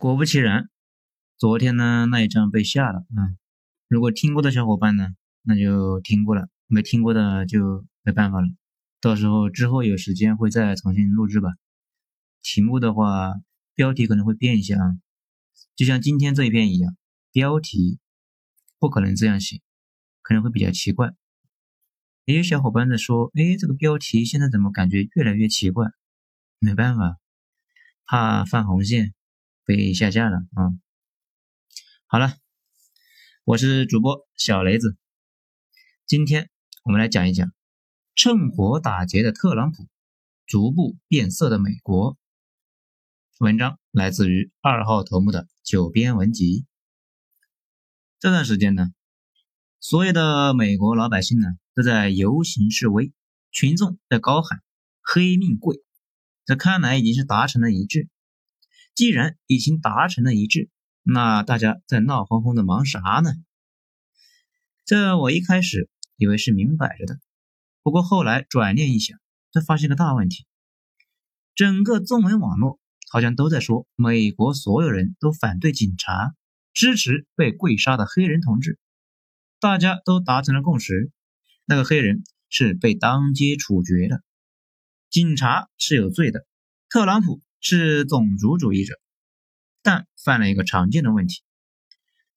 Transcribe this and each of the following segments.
果不其然，昨天呢那一章被下了啊。如果听过的小伙伴呢，那就听过了；没听过的就没办法了。到时候之后有时间会再重新录制吧。题目的话，标题可能会变一下啊，就像今天这一篇一样，标题不可能这样写，可能会比较奇怪。也有小伙伴在说：“哎，这个标题现在怎么感觉越来越奇怪？”没办法，怕犯红线被下架了啊。好了，我是主播小雷子，今天我们来讲一讲趁火打劫的特朗普，逐步变色的美国。文章来自于二号头目的九编文集。这段时间呢，所有的美国老百姓呢都在游行示威，群众在高喊“黑命贵”。这看来已经是达成了一致。既然已经达成了一致，那大家在闹哄哄的忙啥呢？这我一开始以为是明摆着的，不过后来转念一想，这发现个大问题。整个中文网络好像都在说，美国所有人都反对警察，支持被跪杀的黑人同志。大家都达成了共识，那个黑人是被当街处决的。警察是有罪的，特朗普是种族主义者，但犯了一个常见的问题。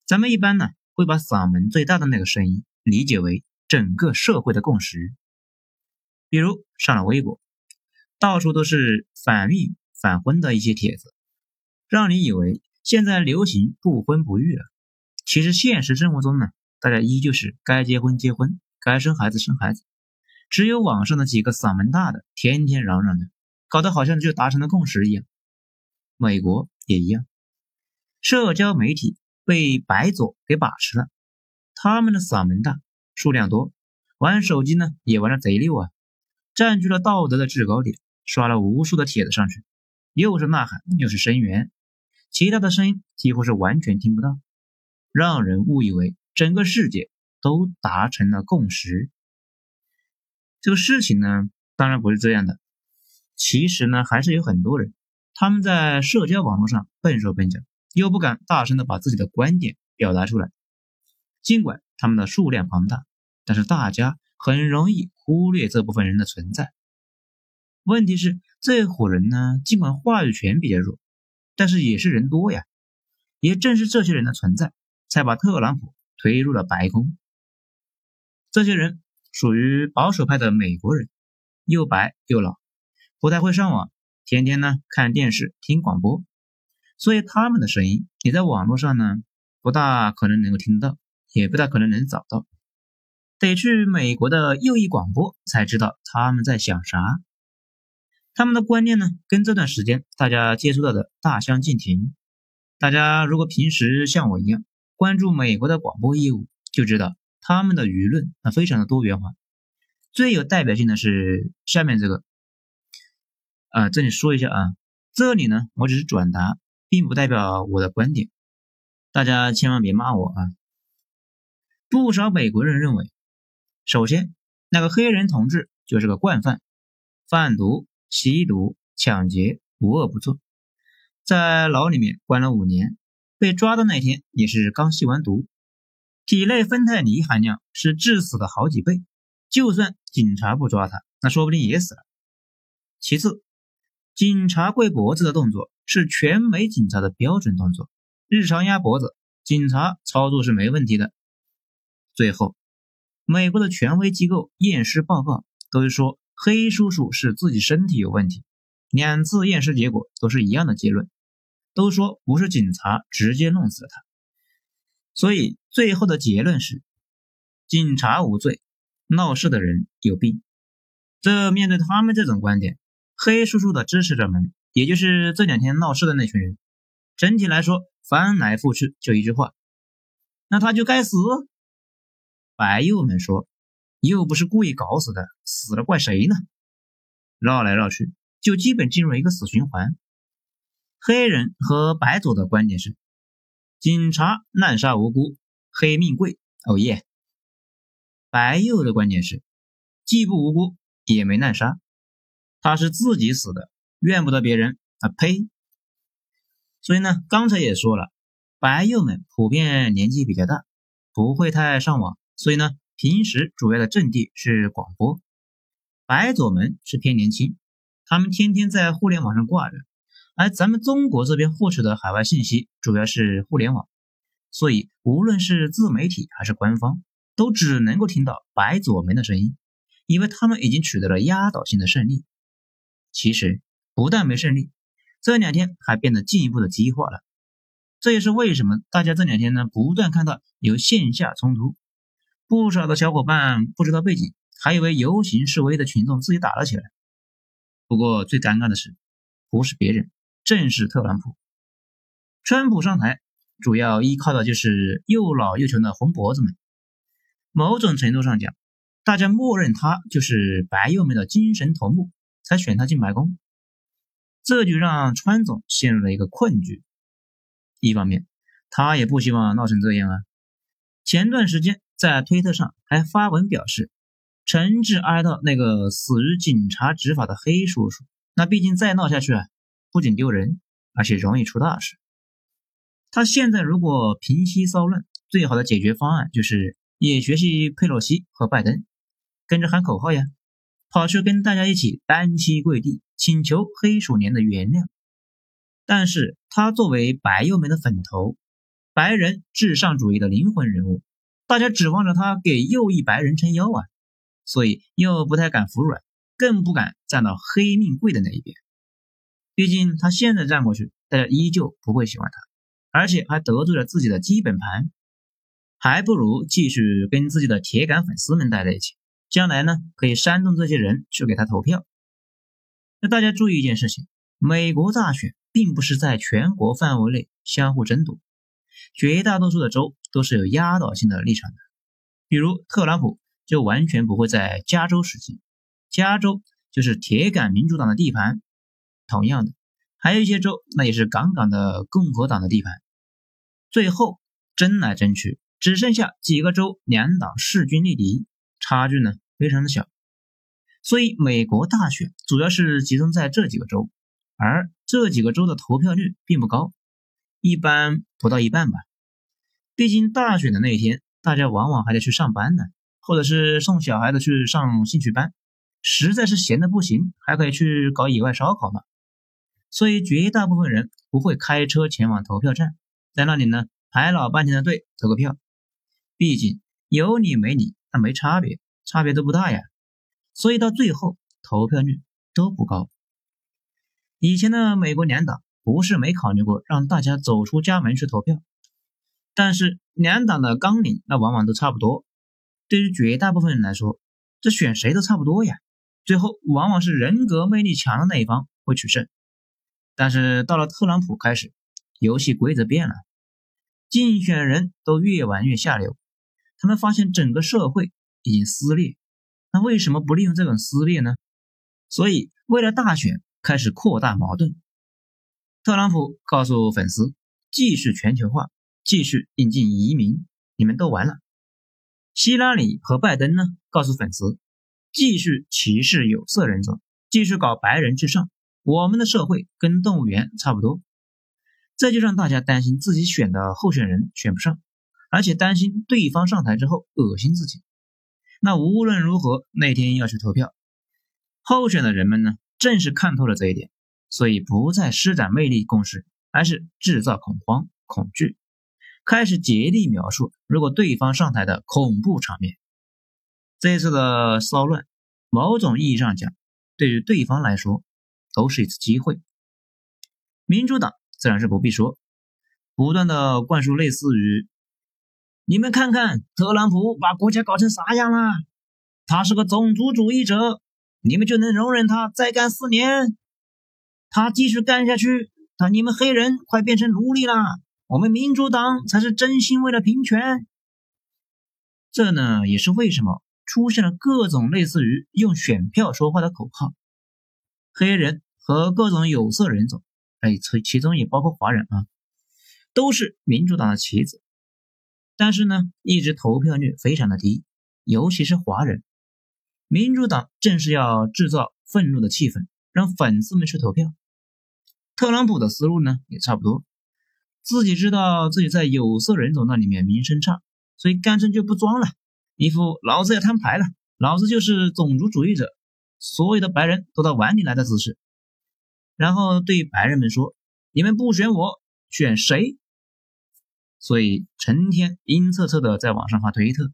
咱们一般呢会把嗓门最大的那个声音理解为整个社会的共识。比如上了微博，到处都是反孕反婚的一些帖子，让你以为现在流行不婚不育了。其实现实生活中呢，大家依旧是该结婚结婚，该生孩子生孩子。只有网上的几个嗓门大的，天天嚷嚷的，搞得好像就达成了共识一样。美国也一样，社交媒体被白左给把持了，他们的嗓门大，数量多，玩手机呢也玩的贼溜啊，占据了道德的制高点，刷了无数的帖子上去，又是呐喊又是声援，其他的声音几乎是完全听不到，让人误以为整个世界都达成了共识。这个事情呢，当然不是这样的。其实呢，还是有很多人，他们在社交网络上笨手笨脚，又不敢大声的把自己的观点表达出来。尽管他们的数量庞大，但是大家很容易忽略这部分人的存在。问题是，这伙人呢，尽管话语权比较弱，但是也是人多呀。也正是这些人的存在，才把特朗普推入了白宫。这些人。属于保守派的美国人，又白又老，不太会上网，天天呢看电视听广播，所以他们的声音你在网络上呢不大可能能够听到，也不大可能能找到，得去美国的右翼广播才知道他们在想啥。他们的观念呢跟这段时间大家接触到的大相径庭。大家如果平时像我一样关注美国的广播业务，就知道。他们的舆论啊，非常的多元化，最有代表性的是下面这个，啊，这里说一下啊，这里呢，我只是转达，并不代表我的观点，大家千万别骂我啊。不少美国人认为，首先那个黑人同志就是个惯犯，贩毒、吸毒、抢劫，无恶不作，在牢里面关了五年，被抓的那天也是刚吸完毒。体内芬太尼含量是致死的好几倍，就算警察不抓他，那说不定也死了。其次，警察跪脖子的动作是全美警察的标准动作，日常压脖子，警察操作是没问题的。最后，美国的权威机构验尸报告都是说黑叔叔是自己身体有问题，两次验尸结果都是一样的结论，都说不是警察直接弄死了他。所以最后的结论是，警察无罪，闹事的人有病。这面对他们这种观点，黑叔叔的支持者们，也就是这两天闹事的那群人，整体来说翻来覆去就一句话：那他就该死。白右们说，又不是故意搞死的，死了怪谁呢？绕来绕去，就基本进入了一个死循环。黑人和白左的观点是。警察滥杀无辜，黑命贵。哦耶！白右的观点是，既不无辜，也没滥杀，他是自己死的，怨不得别人。啊呸！所以呢，刚才也说了，白右们普遍年纪比较大，不会太上网，所以呢，平时主要的阵地是广播。白左们是偏年轻，他们天天在互联网上挂着，而咱们中国这边获取的海外信息主要是互联网，所以无论是自媒体还是官方，都只能够听到白左门的声音，因为他们已经取得了压倒性的胜利。其实不但没胜利。这两天还变得进一步的激化了，这也是为什么大家这两天呢不断看到有线下冲突，不少的小伙伴不知道背景，还以为游行示威的群众自己打了起来。不过最尴尬的是，不是别人，正是特朗普。川普上台主要依靠的就是又老又穷的红脖子们，某种程度上讲，大家默认他就是白右们的精神头目，才选他进白宫。这就让川总陷入了一个困局。一方面，他也不希望闹成这样啊。前段时间在推特上还发文表示，诚挚哀悼那个死于警察执法的黑叔叔。那毕竟再闹下去啊，不仅丢人，而且容易出大事。他现在如果平息骚乱，最好的解决方案就是也学习佩洛西和拜登，跟着喊口号呀。跑去跟大家一起单膝跪地，请求黑鼠年的原谅。但是他作为白右门的粉头，白人至上主义的灵魂人物，大家指望着他给右翼白人撑腰啊，所以又不太敢服软，更不敢站到黑命贵的那一边。毕竟他现在站过去，大家依旧不会喜欢他，而且还得罪了自己的基本盘，还不如继续跟自己的铁杆粉丝们待在一起。将来呢，可以煽动这些人去给他投票。那大家注意一件事情：美国大选并不是在全国范围内相互争夺，绝大多数的州都是有压倒性的立场的。比如特朗普就完全不会在加州实际，加州就是铁杆民主党的地盘。同样的，还有一些州那也是杠杠的共和党的地盘。最后争来争去，只剩下几个州两党势均力敌，差距呢？非常的小，所以美国大选主要是集中在这几个州，而这几个州的投票率并不高，一般不到一半吧。毕竟大选的那一天，大家往往还得去上班呢，或者是送小孩子去上兴趣班，实在是闲的不行，还可以去搞野外烧烤嘛。所以绝大部分人不会开车前往投票站，在那里呢排老半天的队投个票。毕竟有你没你，那没差别。差别都不大呀，所以到最后投票率都不高。以前的美国两党不是没考虑过让大家走出家门去投票，但是两党的纲领那往往都差不多。对于绝大部分人来说，这选谁都差不多呀。最后往往是人格魅力强的那一方会取胜。但是到了特朗普开始，游戏规则变了，竞选人都越玩越下流，他们发现整个社会。已经撕裂，那为什么不利用这种撕裂呢？所以为了大选开始扩大矛盾。特朗普告诉粉丝，继续全球化，继续引进移民，你们都完了。希拉里和拜登呢，告诉粉丝，继续歧视有色人种，继续搞白人至上，我们的社会跟动物园差不多。这就让大家担心自己选的候选人选不上，而且担心对方上台之后恶心自己。那无论如何，那天要去投票。候选的人们呢，正是看透了这一点，所以不再施展魅力攻势，而是制造恐慌、恐惧，开始竭力描述如果对方上台的恐怖场面。这一次的骚乱，某种意义上讲，对于对方来说，都是一次机会。民主党自然是不必说，不断的灌输类似于。你们看看，特朗普把国家搞成啥样了？他是个种族主义者，你们就能容忍他再干四年？他继续干下去，那你们黑人快变成奴隶了。我们民主党才是真心为了平权。这呢，也是为什么出现了各种类似于用选票说话的口号。黑人和各种有色人种，哎，其其中也包括华人啊，都是民主党的棋子。但是呢，一直投票率非常的低，尤其是华人。民主党正是要制造愤怒的气氛，让粉丝们去投票。特朗普的思路呢也差不多，自己知道自己在有色人种那里面名声差，所以干脆就不装了，一副老子要摊牌了，老子就是种族主义者，所有的白人都到碗里来的姿势，然后对白人们说：“你们不选我，选谁？”所以成天阴恻恻的在网上发推特。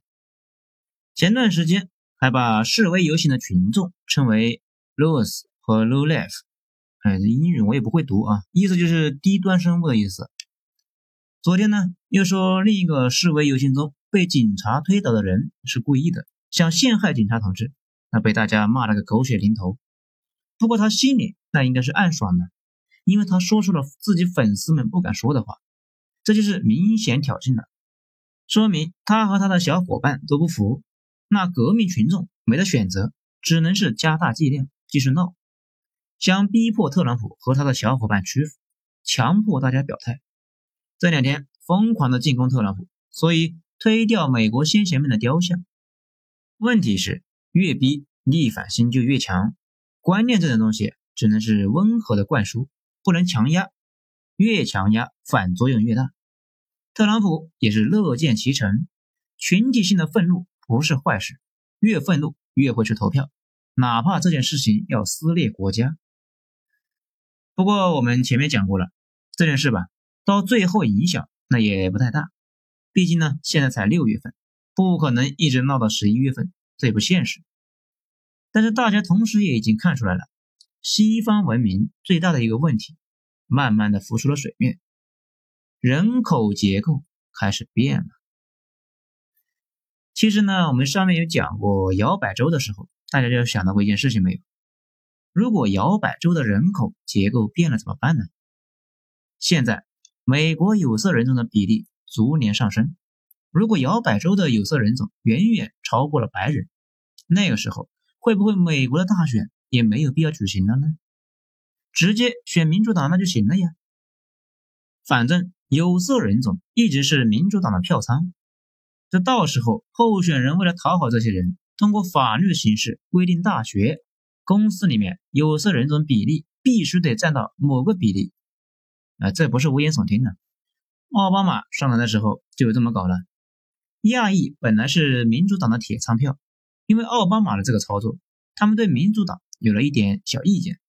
前段时间还把示威游行的群众称为 “lows” 和 “low life”，哎，英语我也不会读啊，意思就是低端生物的意思。昨天呢，又说另一个示威游行中被警察推倒的人是故意的，想陷害警察同志，那被大家骂了个狗血淋头。不过他心里那应该是暗爽的，因为他说出了自己粉丝们不敢说的话，这就是明显挑衅了，说明他和他的小伙伴都不服。那革命群众没得选择，只能是加大剂量，继续闹，想逼迫特朗普和他的小伙伴屈服，强迫大家表态。这两天疯狂的进攻特朗普，所以推掉美国先贤们的雕像。问题是越逼逆反心就越强，观念这种东西只能是温和的灌输，不能强压，越强压反作用越大。特朗普也是乐见其成，群体性的愤怒不是坏事，越愤怒越会去投票，哪怕这件事情要撕裂国家。不过我们前面讲过了，这件事吧。到最后影响那也不太大，毕竟呢现在才六月份，不可能一直闹到十一月份，这也不现实。但是大家同时也已经看出来了，西方文明最大的一个问题，慢慢的浮出了水面，人口结构开始变了。其实呢，我们上面有讲过摇摆州的时候，大家就想到过一件事情没有？如果摇摆州的人口结构变了怎么办呢？现在。美国有色人种的比例逐年上升，如果摇摆州的有色人种远远超过了白人，那个时候会不会美国的大选也没有必要举行了呢？直接选民主党那就行了呀。反正有色人种一直是民主党的票仓，这到时候候选人为了讨好这些人，通过法律形式规定，大学、公司里面有色人种比例必须得占到某个比例。啊，这不是危言耸听的。奥巴马上台的时候就这么搞了。亚裔本来是民主党的铁仓票，因为奥巴马的这个操作，他们对民主党有了一点小意见。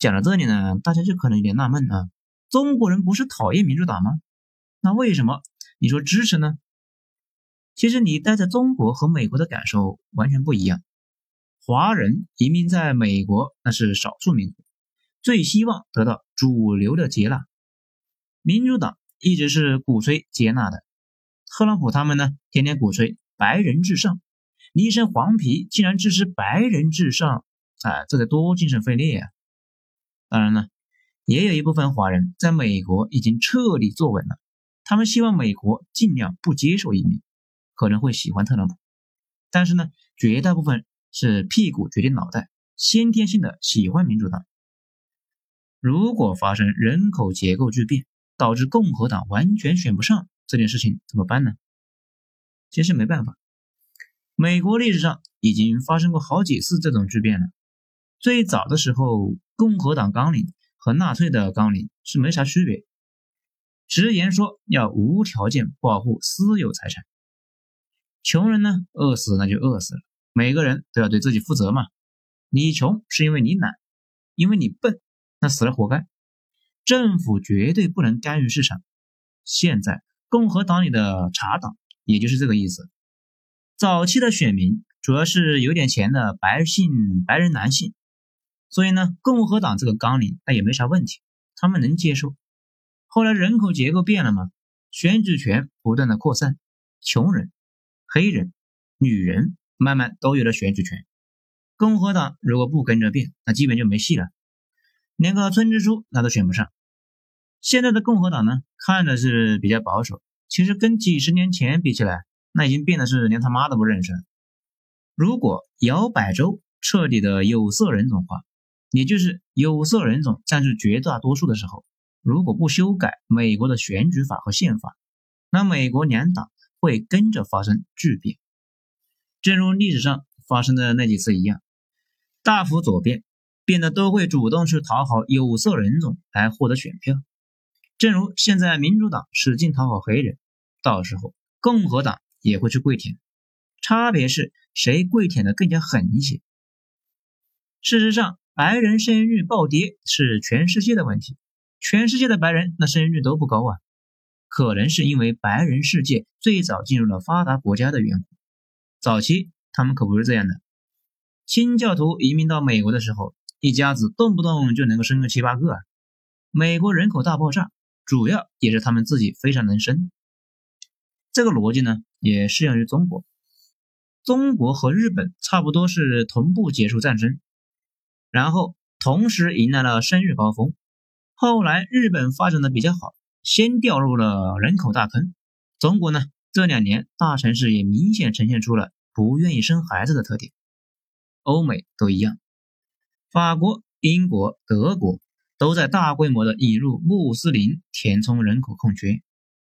讲到这里呢，大家就可能有点纳闷啊：中国人不是讨厌民主党吗？那为什么你说支持呢？其实你待在中国和美国的感受完全不一样。华人移民在美国那是少数民族。最希望得到主流的接纳，民主党一直是鼓吹接纳的。特朗普他们呢，天天鼓吹白人至上，你一身黄皮竟然支持白人至上，啊，这得多精神分裂呀！当然了，也有一部分华人在美国已经彻底坐稳了，他们希望美国尽量不接受移民，可能会喜欢特朗普，但是呢，绝大部分是屁股决定脑袋，先天性的喜欢民主党。如果发生人口结构巨变，导致共和党完全选不上这件事情怎么办呢？其实没办法，美国历史上已经发生过好几次这种巨变了。最早的时候，共和党纲领和纳粹的纲领是没啥区别，直言说要无条件保护私有财产，穷人呢饿死那就饿死了，每个人都要对自己负责嘛。你穷是因为你懒，因为你笨。那死了活该，政府绝对不能干预市场。现在共和党里的茶党，也就是这个意思。早期的选民主要是有点钱的白姓白人男性，所以呢，共和党这个纲领那也没啥问题，他们能接受。后来人口结构变了嘛，选举权不断的扩散，穷人、黑人、女人慢慢都有了选举权。共和党如果不跟着变，那基本就没戏了。连个村支书那都选不上。现在的共和党呢，看着是比较保守，其实跟几十年前比起来，那已经变得是连他妈都不认识了。如果摇摆州彻底的有色人种化，也就是有色人种占据绝大多数的时候，如果不修改美国的选举法和宪法，那美国两党会跟着发生巨变，正如历史上发生的那几次一样，大幅左变。变得都会主动去讨好有色人种来获得选票，正如现在民主党使劲讨好黑人，到时候共和党也会去跪舔，差别是谁跪舔的更加狠一些。事实上，白人生育率暴跌是全世界的问题，全世界的白人那生育率都不高啊，可能是因为白人世界最早进入了发达国家的缘故。早期他们可不是这样的，清教徒移民到美国的时候，一家子动不动就能够生个七八个啊。美国人口大爆炸，主要也是他们自己非常能生。这个逻辑呢，也适用于中国。中国和日本差不多是同步结束战争。然后同时迎来了生育高峰，后来日本发展的比较好，先掉入了人口大坑。中国呢，这两年大城市也明显呈现出了不愿意生孩子的特点。欧美都一样，法国、英国、德国都在大规模的引入穆斯林填充人口空缺。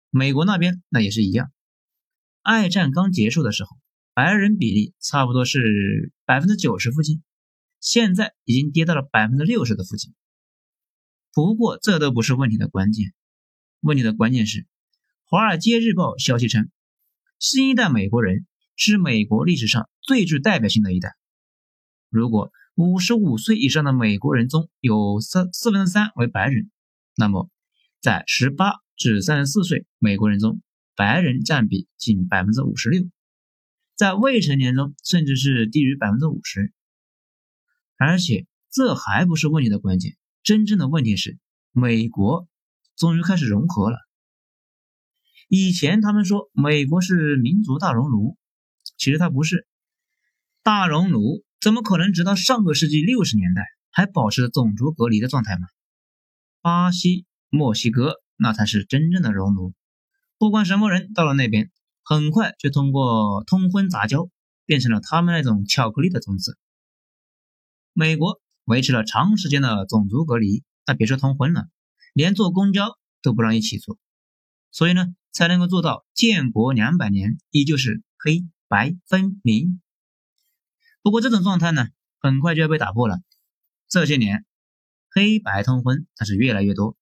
美国那边那也是一样。二战刚结束的时候，白人比例差不多是百分之九十附近。现在已经跌到了百分之六十的附近，不过这都不是问题的关键，问题的关键是，《华尔街日报》消息称，新一代美国人是美国历史上最具代表性的一代。如果五十五岁以上的美国人中有三四分之三为白人，那么在十八至三十四岁美国人中，白人占比仅百分之五十六，在未成年中甚至是低于百分之五十。而且这还不是问题的关键，真正的问题是美国终于开始融合了。以前他们说美国是民族大熔炉，其实它不是大熔炉，怎么可能直到上个世纪六十年代还保持着种族隔离的状态吗？巴西、墨西哥那才是真正的熔炉，不管什么人到了那边，很快就通过通婚杂交变成了他们那种巧克力的种子。美国维持了长时间的种族隔离，那别说通婚了，连坐公交都不让一起坐，所以呢，才能够做到建国两百年依旧是黑白分明。不过这种状态呢，很快就要被打破了。这些年，黑白通婚那是越来越多。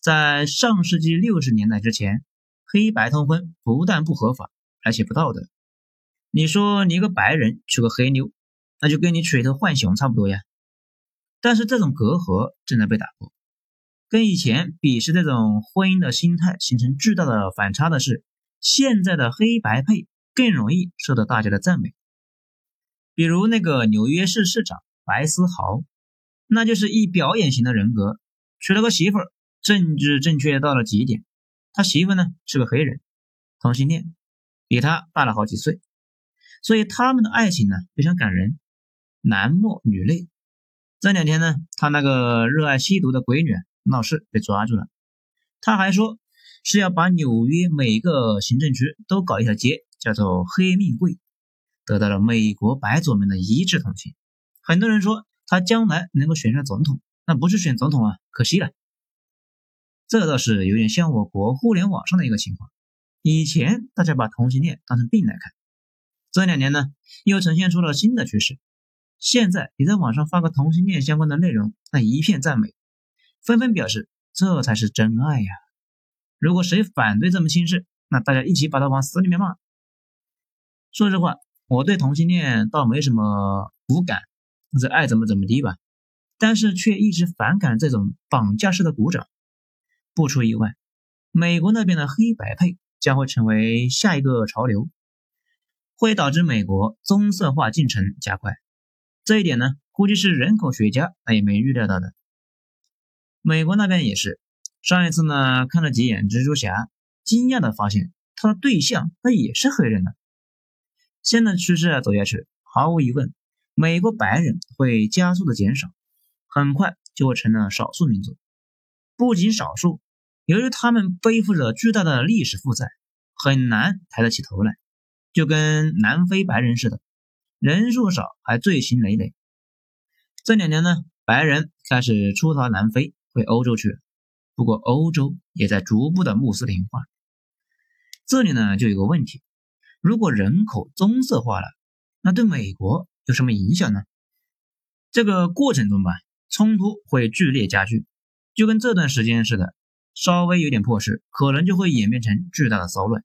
在上世纪六十年代之前，黑白通婚不但不合法，而且不道德。你说你一个白人娶个黑妞？那就跟你娶一头浣熊差不多呀，但是这种隔阂正在被打破。跟以前鄙视这种婚姻的心态形成巨大的反差的是，现在的黑白配更容易受到大家的赞美。比如那个纽约市市长白思豪，那就是一表演型的人格，娶了个媳妇儿，政治正确到了极点。他媳妇呢是个黑人，同性恋，比他大了好几岁，所以他们的爱情呢非常感人。男默女泪。这两天呢，他那个热爱吸毒的闺女闹事被抓住了。他还说是要把纽约每个行政区都搞一条街，叫做“黑命贵”，得到了美国白左们的一致同情。很多人说他将来能够选上总统，那不是选总统啊，可惜了。这倒是有点像我国互联网上的一个情况。以前大家把同性恋当成病来看，这两年呢，又呈现出了新的趋势。现在你在网上发个同性恋相关的内容，那一片赞美，纷纷表示这才是真爱呀。如果谁反对这么轻视，那大家一起把他往死里面骂。说实话，我对同性恋倒没什么无感，这爱怎么怎么地吧。但是却一直反感这种绑架式的鼓掌。不出意外，美国那边的黑白配将会成为下一个潮流，会导致美国棕色化进程加快。这一点呢，估计是人口学家他也没预料到的。美国那边也是，上一次呢看了几眼蜘蛛侠，惊讶的发现他的对象那也是黑人呢。现在趋势啊走下去，毫无疑问，美国白人会加速的减少，很快就会成了少数民族。不仅少数，由于他们背负着巨大的历史负债，很难抬得起头来，就跟南非白人似的。人数少还罪行累累。这两年呢，白人开始出逃南非，回欧洲去了。不过欧洲也在逐步的穆斯林化。这里呢就有个问题：如果人口棕色化了，那对美国有什么影响呢？这个过程中吧，冲突会剧烈加剧，就跟这段时间似的，稍微有点破事，可能就会演变成巨大的骚乱，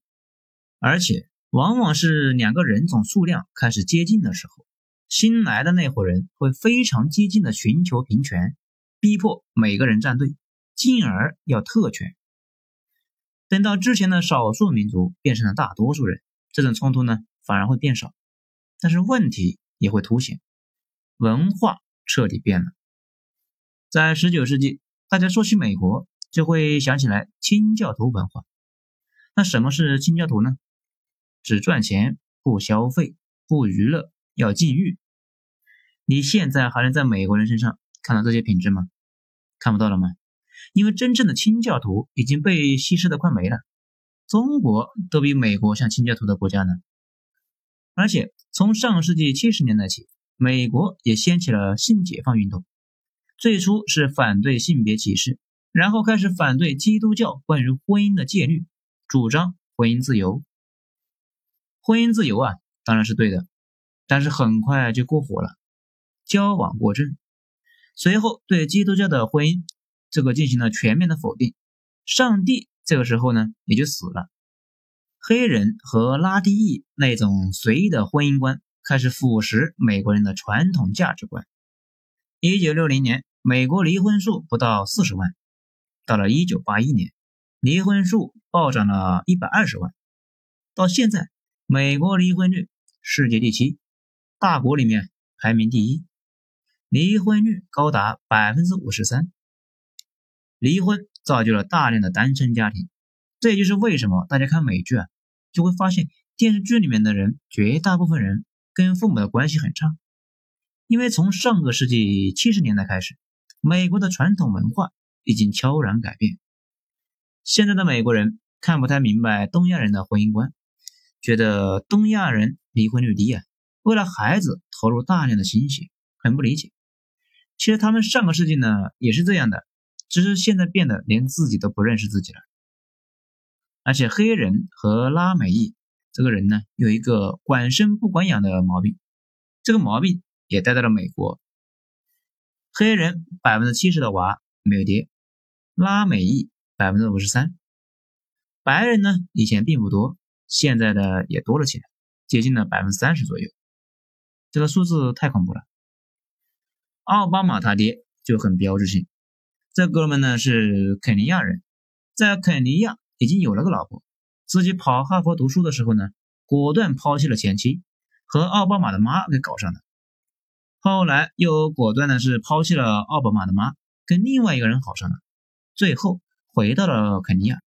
而且往往是两个人种数量开始接近的时候，新来的那伙人会非常激进的寻求平权，逼迫每个人站队，进而要特权。等到之前的少数民族变成了大多数人，这种冲突呢反而会变少，但是问题也会凸显，文化彻底变了。在十九世纪，大家说起美国。就会想起来清教徒文化。那什么是清教徒呢？只赚钱不消费不娱乐要禁欲。你现在还能在美国人身上看到这些品质吗？看不到了吗？因为真正的清教徒已经被稀释的快没了。中国都比美国像清教徒的国家呢。而且从上世纪七十年代起，美国也掀起了性解放运动，最初是反对性别歧视。然后开始反对基督教关于婚姻的戒律，主张婚姻自由。婚姻自由啊，当然是对的，但是很快就过火了，交往过正。随后对基督教的婚姻这个进行了全面的否定。上帝这个时候呢也就死了。黑人和拉丁裔那种随意的婚姻观开始腐蚀美国人的传统价值观。一九六零年，美国离婚数不到四十万。到了一九八一年，离婚数暴涨了一百二十万。到现在，美国离婚率世界第七，大国里面排名第一，离婚率高达百分之五十三。离婚造就了大量的单身家庭，这也就是为什么大家看美剧啊，就会发现电视剧里面的人绝大部分人跟父母的关系很差，因为从上个世纪七十年代开始，美国的传统文化。已经悄然改变。现在的美国人看不太明白东亚人的婚姻观，觉得东亚人离婚率低啊，为了孩子投入大量的心血，很不理解。其实他们上个世纪呢也是这样的，只是现在变得连自己都不认识自己了。而且黑人和拉美裔这个人呢，有一个管生不管养的毛病，这个毛病也带到了美国。黑人百分之七十的娃没有爹。拉美裔百分之五十三，白人呢以前并不多，现在的也多了起来，接近了百分之三十左右。这个数字太恐怖了。奥巴马他爹就很标志性，这哥们呢是肯尼亚人，在肯尼亚已经有了个老婆，自己跑哈佛读书的时候呢，果断抛弃了前妻，和奥巴马的妈给搞上了。后来又果断的是抛弃了奥巴马的妈，跟另外一个人好上了。最后回到了肯尼亚，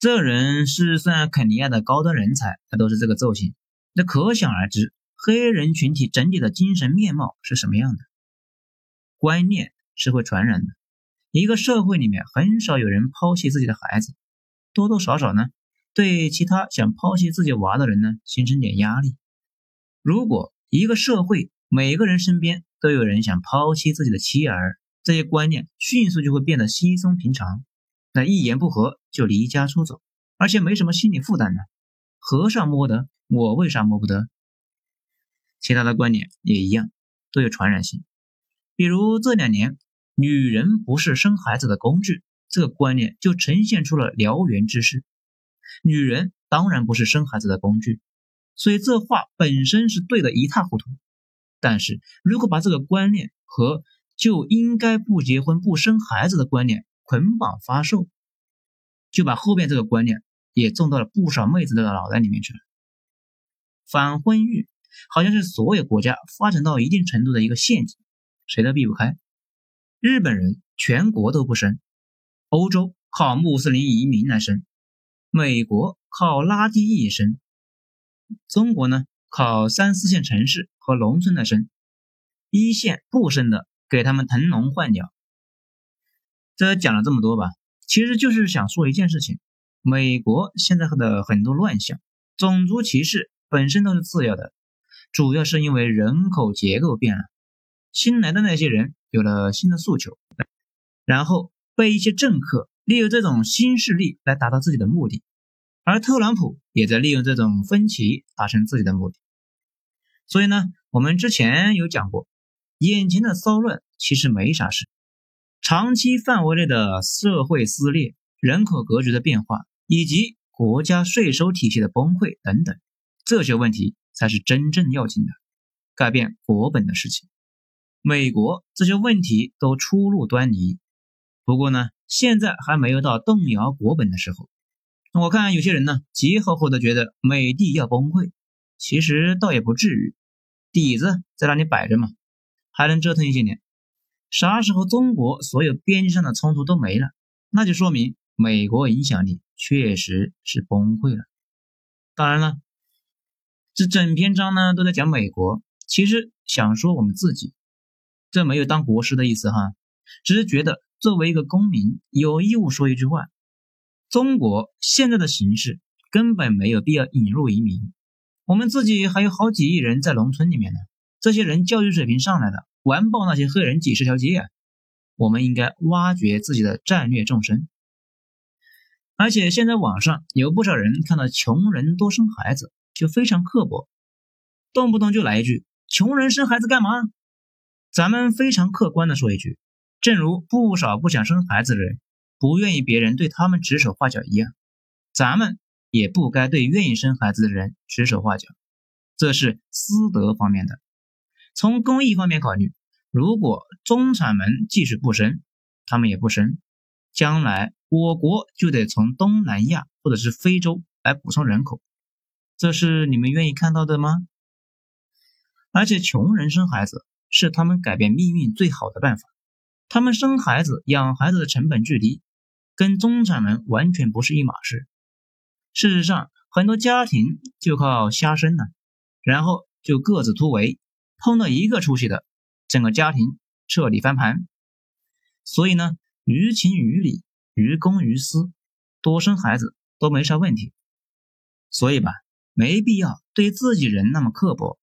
这人是算肯尼亚的高端人才，他都是这个造型，那可想而知，黑人群体整体的精神面貌是什么样的。观念是会传染的，一个社会里面很少有人抛弃自己的孩子，多多少少呢，对其他想抛弃自己娃的人呢，形成点压力。如果一个社会每个人身边都有人想抛弃自己的妻儿，这些观念迅速就会变得稀松平常，那一言不合就离家出走，而且没什么心理负担呢。和尚摸得，我为啥摸不得？其他的观点也一样，都有传染性。比如这两年，女人不是生孩子的工具，这个观念就呈现出了燎原之势。女人当然不是生孩子的工具，所以这话本身是对的一塌糊涂。但是如果把这个观念和就应该不结婚不生孩子的观念捆绑发售，就把后边这个观念也种到了不少妹子的脑袋里面去了。反婚育好像是所有国家发展到一定程度的一个陷阱，谁都避不开。日本人全国都不生，欧洲靠穆斯林移民来生，美国靠拉丁裔生，中国呢靠三四线城市和农村来生，一线不生的。给他们腾笼换鸟，这讲了这么多吧，其实就是想说一件事情：美国现在的很多乱象，种族歧视本身都是次要的，主要是因为人口结构变了，新来的那些人有了新的诉求，然后被一些政客利用这种新势力来达到自己的目的，而特朗普也在利用这种分歧达成自己的目的。所以呢，我们之前有讲过。眼前的骚乱其实没啥事，长期范围内的社会撕裂人口格局的变化，以及国家税收体系的崩溃等等，这些问题才是真正要紧的，改变国本的事情。美国这些问题都初露端倪，不过呢，现在还没有到动摇国本的时候。我看有些人呢，急吼吼的觉得美帝要崩溃，其实倒也不至于，底子在那里摆着嘛，还能折腾一些年。啥时候中国所有边境上的冲突都没了，那就说明美国影响力确实是崩溃了。当然了，这整篇章呢都在讲美国，其实想说我们自己。这没有当国师的意思哈，只是觉得作为一个公民有义务说一句话：中国现在的形势根本没有必要引入移民，我们自己还有好几亿人在农村里面呢，这些人教育水平上来的，完爆那些黑人几十条街啊！我们应该挖掘自己的战略纵深。而且现在网上有不少人看到穷人多生孩子就非常刻薄，动不动就来一句：“穷人生孩子干嘛？”咱们非常客观的说一句，正如不少不想生孩子的人不愿意别人对他们指手画脚一样，咱们也不该对愿意生孩子的人指手画脚。这是私德方面的。从公益方面考虑，如果中产们即使不生，他们也不生，将来我国就得从东南亚或者是非洲来补充人口，这是你们愿意看到的吗？而且穷人生孩子。是他们改变命运最好的办法。他们生孩子、养孩子的成本巨低，跟中产们完全不是一码事。事实上，很多家庭就靠瞎生呢，然后就各自突围，碰到一个出息的，整个家庭彻底翻盘。所以呢，于情于理、于公于私，多生孩子都没啥问题。所以吧，没必要对自己人那么刻薄。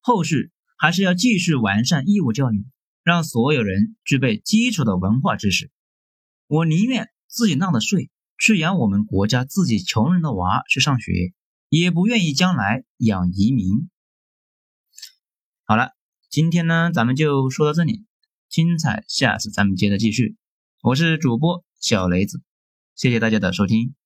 后续。还是要继续完善义务教育，让所有人具备基础的文化知识。我宁愿自己纳的税去养我们国家自己穷人的娃去上学，也不愿意将来养移民。好了，今天呢，咱们就说到这里，精彩下次咱们接着继续。我是主播小雷子，谢谢大家的收听。